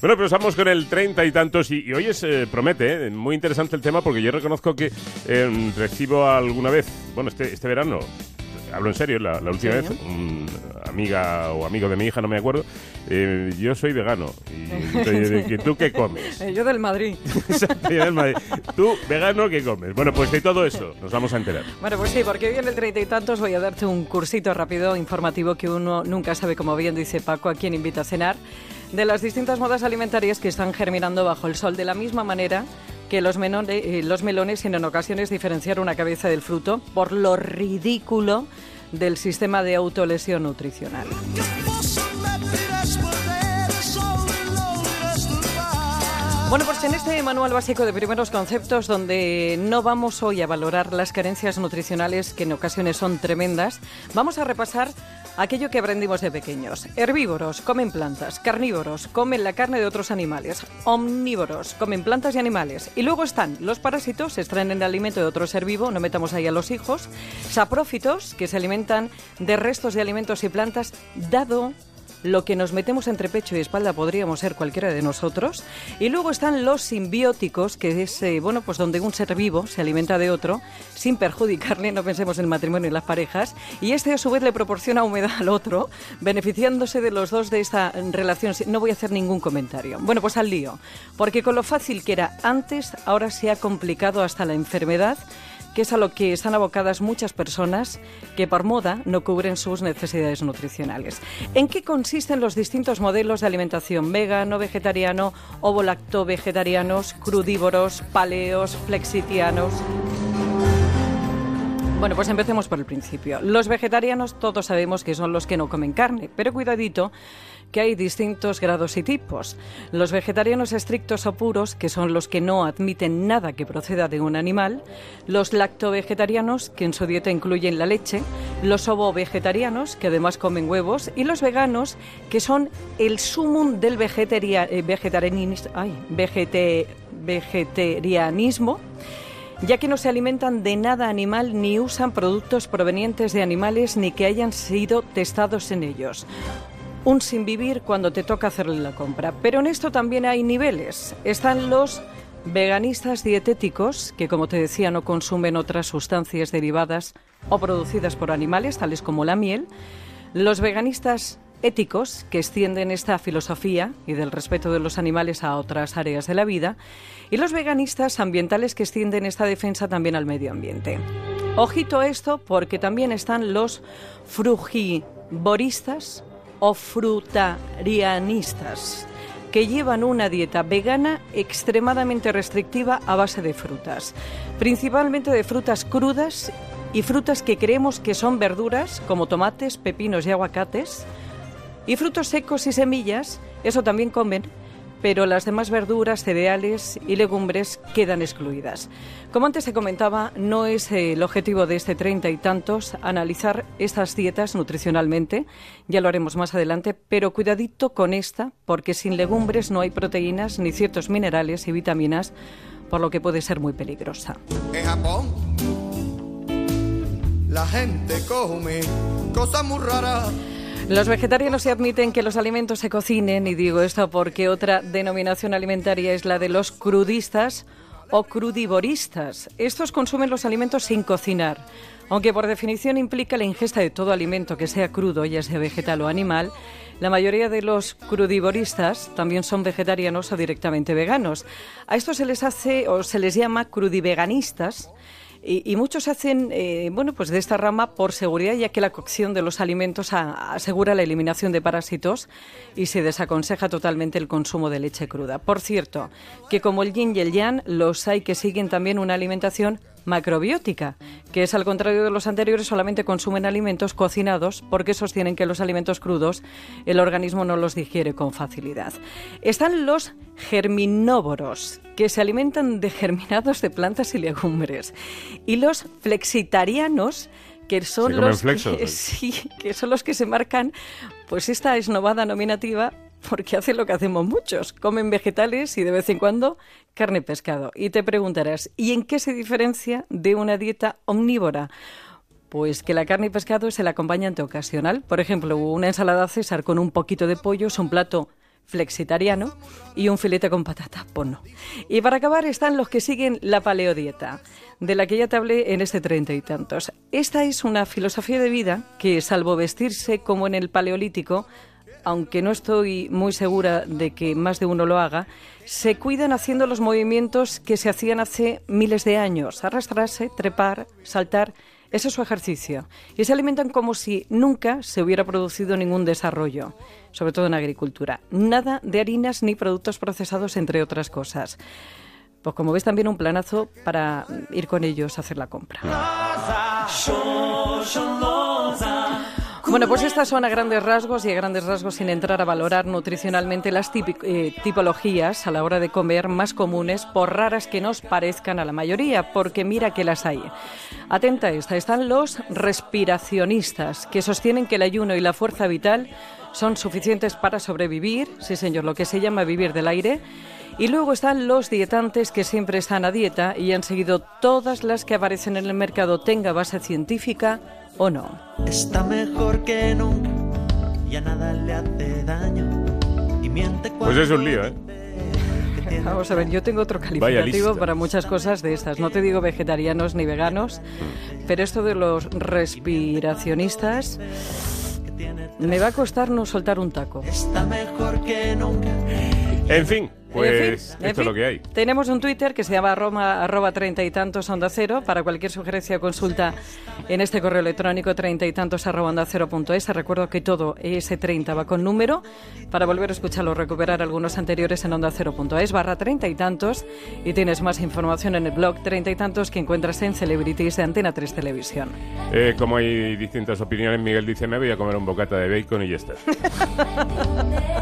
Bueno, pues vamos con el treinta y tantos y, hoy es, eh, promete, eh, muy interesante el tema porque yo reconozco que eh, recibo alguna vez, bueno, este, este verano, hablo en serio, la, última vez, amiga o amigo de mi hija, no me acuerdo, yo soy vegano. Y, ¿Tú qué comes? Yo del Madrid. Yo del Madrid. ¿Tú, vegano, qué comes? Bueno, pues de todo eso nos vamos a enterar. Bueno, pues sí, porque hoy en el treinta y tantos voy a darte un cursito rápido, informativo, que uno nunca sabe, como bien dice Paco, a quién invita a cenar de las distintas modas alimentarias que están germinando bajo el sol, de la misma manera que los, eh, los melones en ocasiones diferenciar una cabeza del fruto por lo ridículo del sistema de autolesión nutricional. Bueno, pues en este manual básico de primeros conceptos, donde no vamos hoy a valorar las carencias nutricionales, que en ocasiones son tremendas, vamos a repasar aquello que aprendimos de pequeños. Herbívoros comen plantas, carnívoros comen la carne de otros animales, omnívoros comen plantas y animales. Y luego están los parásitos, se extraen el alimento de otro ser vivo, no metamos ahí a los hijos, saprófitos, que se alimentan de restos de alimentos y plantas, dado lo que nos metemos entre pecho y espalda podríamos ser cualquiera de nosotros. Y luego están los simbióticos, que es eh, bueno, pues donde un ser vivo se alimenta de otro sin perjudicarle, no pensemos en el matrimonio y las parejas, y este a su vez le proporciona humedad al otro, beneficiándose de los dos de esta relación. No voy a hacer ningún comentario. Bueno, pues al lío, porque con lo fácil que era antes, ahora se ha complicado hasta la enfermedad que es a lo que están abocadas muchas personas que por moda no cubren sus necesidades nutricionales. ¿En qué consisten los distintos modelos de alimentación vegano, vegetariano, ovo-lacto-vegetarianos, crudívoros, paleos, flexitianos? Bueno, pues empecemos por el principio. Los vegetarianos todos sabemos que son los que no comen carne, pero cuidadito que hay distintos grados y tipos. Los vegetarianos estrictos o puros, que son los que no admiten nada que proceda de un animal, los lactovegetarianos, que en su dieta incluyen la leche, los ovo-vegetarianos, que además comen huevos, y los veganos, que son el sumum del eh, vegetarianismo ya que no se alimentan de nada animal ni usan productos provenientes de animales ni que hayan sido testados en ellos un sin vivir cuando te toca hacerle la compra. Pero en esto también hay niveles. Están los veganistas dietéticos, que como te decía no consumen otras sustancias derivadas o producidas por animales, tales como la miel. Los veganistas éticos, que extienden esta filosofía y del respeto de los animales a otras áreas de la vida. Y los veganistas ambientales, que extienden esta defensa también al medio ambiente. Ojito a esto porque también están los frugivoristas o frutarianistas, que llevan una dieta vegana extremadamente restrictiva a base de frutas, principalmente de frutas crudas y frutas que creemos que son verduras, como tomates, pepinos y aguacates, y frutos secos y semillas, eso también comen, pero las demás verduras, cereales y legumbres quedan excluidas. Como antes se comentaba, no es el objetivo de este treinta y tantos analizar estas dietas nutricionalmente, ya lo haremos más adelante, pero cuidadito con esta, porque sin legumbres no hay proteínas ni ciertos minerales y vitaminas, por lo que puede ser muy peligrosa. En Japón, la gente come cosas muy raras los vegetarianos se admiten que los alimentos se cocinen, y digo esto porque otra denominación alimentaria es la de los crudistas o crudivoristas. Estos consumen los alimentos sin cocinar, aunque por definición implica la ingesta de todo alimento que sea crudo, ya sea vegetal o animal. La mayoría de los crudivoristas también son vegetarianos o directamente veganos. A estos se les hace o se les llama crudiveganistas y, muchos hacen, eh, bueno, pues de esta rama por seguridad, ya que la cocción de los alimentos asegura la eliminación de parásitos y se desaconseja totalmente el consumo de leche cruda. Por cierto, que como el yin y el yang, los hay que siguen también una alimentación macrobiótica, que es al contrario de los anteriores, solamente consumen alimentos cocinados porque sostienen que los alimentos crudos el organismo no los digiere con facilidad. Están los germinóvoros, que se alimentan de germinados de plantas y legumbres, y los flexitarianos, que son los que, sí, que son los que se marcan pues esta esnovada nominativa porque hacen lo que hacemos muchos, comen vegetales y de vez en cuando carne y pescado. Y te preguntarás, ¿y en qué se diferencia de una dieta omnívora? Pues que la carne y pescado es el acompañante ocasional. Por ejemplo, una ensalada César con un poquito de pollo es un plato flexitariano, y un filete con patata, pues no. Y para acabar están los que siguen la paleodieta, de la que ya te hablé en este treinta y tantos. Esta es una filosofía de vida que, salvo vestirse como en el paleolítico, aunque no estoy muy segura de que más de uno lo haga, se cuidan haciendo los movimientos que se hacían hace miles de años, arrastrarse, trepar, saltar. Ese es su ejercicio. Y se alimentan como si nunca se hubiera producido ningún desarrollo, sobre todo en agricultura. Nada de harinas ni productos procesados, entre otras cosas. Pues como ves también un planazo para ir con ellos a hacer la compra. Bueno, pues estas son a grandes rasgos y a grandes rasgos sin entrar a valorar nutricionalmente las eh, tipologías a la hora de comer más comunes, por raras que nos parezcan a la mayoría, porque mira que las hay. Atenta a esta, están los respiracionistas, que sostienen que el ayuno y la fuerza vital son suficientes para sobrevivir, sí señor, lo que se llama vivir del aire. Y luego están los dietantes que siempre están a dieta y han seguido todas las que aparecen en el mercado, tenga base científica o no. Está mejor que nunca, ya nada le hace daño y miente Pues es un lío, ¿eh? Vamos a ver, yo tengo otro calificativo para muchas cosas de estas. No te digo vegetarianos ni veganos, pero esto de los respiracionistas me va a costar no soltar un taco. Está mejor que nunca. En fin, pues En fin, esto es lo que hay. Tenemos un Twitter que se llama arroba, arroba treinta y tantos onda cero. Para cualquier sugerencia o consulta en este correo electrónico treinta y tantos arroba onda cero punto es. Recuerdo que todo ese 30 va con número. Para volver a escucharlo, recuperar algunos anteriores en onda cero punto es barra treinta y tantos. Y tienes más información en el blog treinta y tantos que encuentras en Celebrities de Antena 3 Televisión. Eh, como hay distintas opiniones, Miguel dice, me voy a comer un bocata de bacon y ya está.